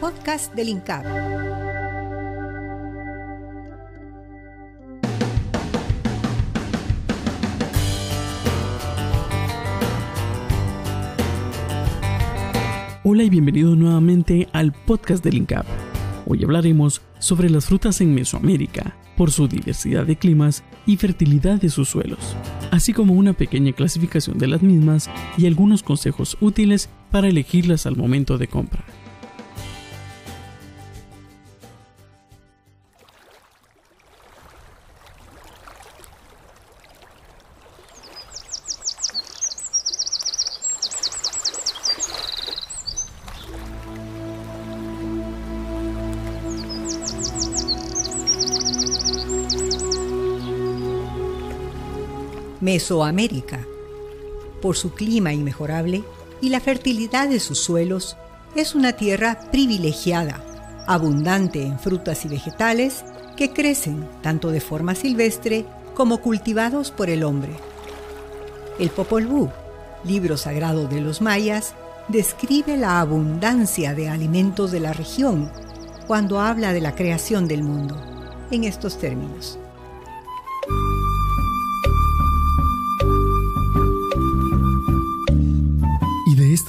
Podcast del INCAP. Hola y bienvenido nuevamente al podcast del INCAP. Hoy hablaremos sobre las frutas en Mesoamérica, por su diversidad de climas y fertilidad de sus suelos, así como una pequeña clasificación de las mismas y algunos consejos útiles para elegirlas al momento de compra. Mesoamérica. Por su clima inmejorable y la fertilidad de sus suelos, es una tierra privilegiada, abundante en frutas y vegetales que crecen tanto de forma silvestre como cultivados por el hombre. El Popol Vuh, libro sagrado de los mayas, describe la abundancia de alimentos de la región cuando habla de la creación del mundo, en estos términos.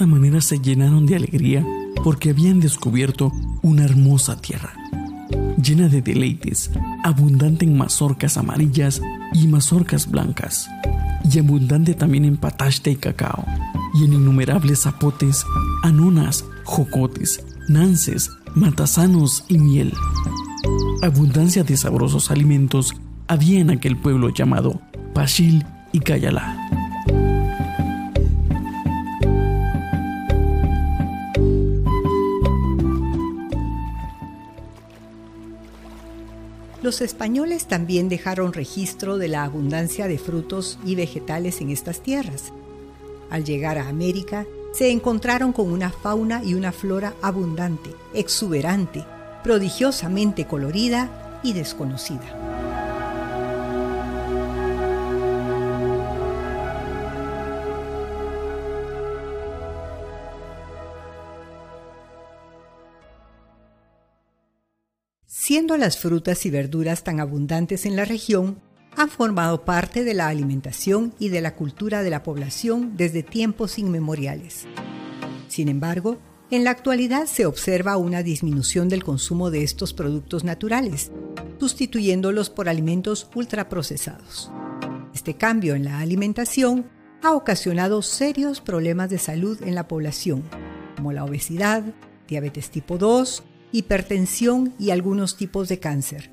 Manera se llenaron de alegría porque habían descubierto una hermosa tierra, llena de deleites, abundante en mazorcas amarillas y mazorcas blancas, y abundante también en patashte y cacao, y en innumerables zapotes, anonas, jocotes, nances, matasanos y miel. Abundancia de sabrosos alimentos había en aquel pueblo llamado Pashil y Cayalá. Los españoles también dejaron registro de la abundancia de frutos y vegetales en estas tierras. Al llegar a América, se encontraron con una fauna y una flora abundante, exuberante, prodigiosamente colorida y desconocida. Siendo las frutas y verduras tan abundantes en la región, han formado parte de la alimentación y de la cultura de la población desde tiempos inmemoriales. Sin embargo, en la actualidad se observa una disminución del consumo de estos productos naturales, sustituyéndolos por alimentos ultraprocesados. Este cambio en la alimentación ha ocasionado serios problemas de salud en la población, como la obesidad, diabetes tipo 2, hipertensión y algunos tipos de cáncer.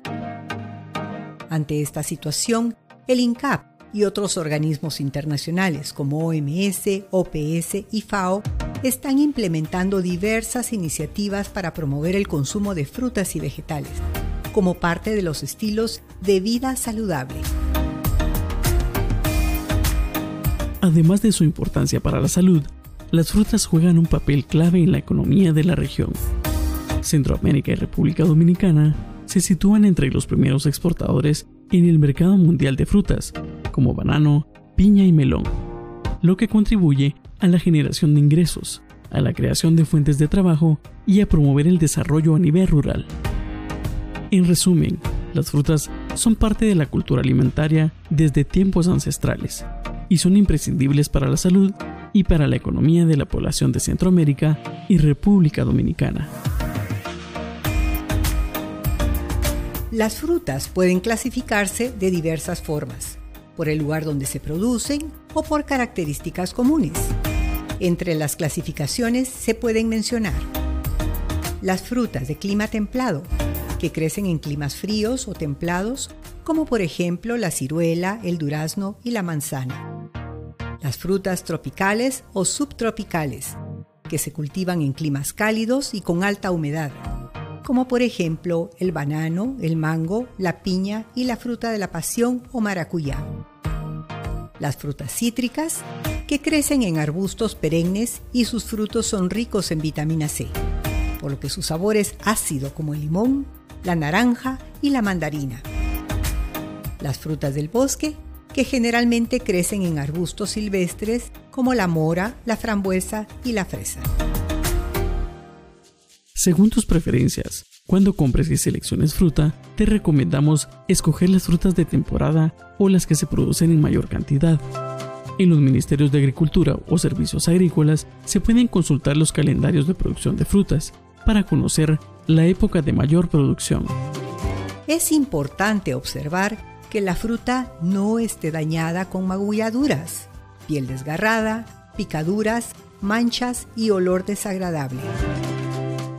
Ante esta situación, el INCAP y otros organismos internacionales como OMS, OPS y FAO están implementando diversas iniciativas para promover el consumo de frutas y vegetales, como parte de los estilos de vida saludable. Además de su importancia para la salud, las frutas juegan un papel clave en la economía de la región. Centroamérica y República Dominicana se sitúan entre los primeros exportadores en el mercado mundial de frutas, como banano, piña y melón, lo que contribuye a la generación de ingresos, a la creación de fuentes de trabajo y a promover el desarrollo a nivel rural. En resumen, las frutas son parte de la cultura alimentaria desde tiempos ancestrales y son imprescindibles para la salud y para la economía de la población de Centroamérica y República Dominicana. Las frutas pueden clasificarse de diversas formas, por el lugar donde se producen o por características comunes. Entre las clasificaciones se pueden mencionar las frutas de clima templado, que crecen en climas fríos o templados, como por ejemplo la ciruela, el durazno y la manzana. Las frutas tropicales o subtropicales, que se cultivan en climas cálidos y con alta humedad como por ejemplo el banano, el mango, la piña y la fruta de la pasión o maracuyá. Las frutas cítricas, que crecen en arbustos perennes y sus frutos son ricos en vitamina C, por lo que su sabor es ácido como el limón, la naranja y la mandarina. Las frutas del bosque, que generalmente crecen en arbustos silvestres como la mora, la frambuesa y la fresa. Según tus preferencias, cuando compres y selecciones fruta, te recomendamos escoger las frutas de temporada o las que se producen en mayor cantidad. En los ministerios de Agricultura o Servicios Agrícolas se pueden consultar los calendarios de producción de frutas para conocer la época de mayor producción. Es importante observar que la fruta no esté dañada con magulladuras, piel desgarrada, picaduras, manchas y olor desagradable.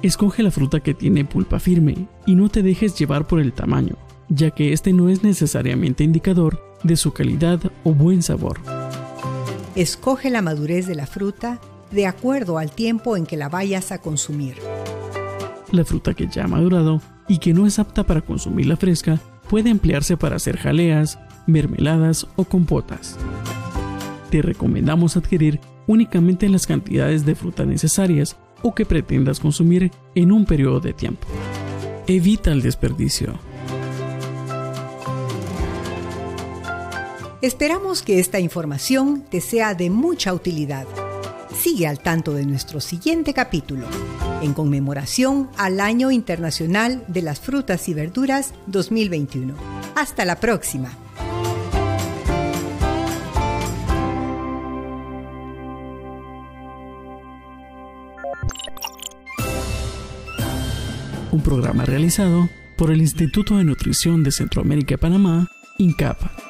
Escoge la fruta que tiene pulpa firme y no te dejes llevar por el tamaño, ya que este no es necesariamente indicador de su calidad o buen sabor. Escoge la madurez de la fruta de acuerdo al tiempo en que la vayas a consumir. La fruta que ya ha madurado y que no es apta para consumirla fresca puede emplearse para hacer jaleas, mermeladas o compotas. Te recomendamos adquirir únicamente las cantidades de fruta necesarias o que pretendas consumir en un periodo de tiempo. Evita el desperdicio. Esperamos que esta información te sea de mucha utilidad. Sigue al tanto de nuestro siguiente capítulo, en conmemoración al Año Internacional de las Frutas y Verduras 2021. Hasta la próxima. Un programa realizado por el Instituto de Nutrición de Centroamérica y Panamá, INCAP.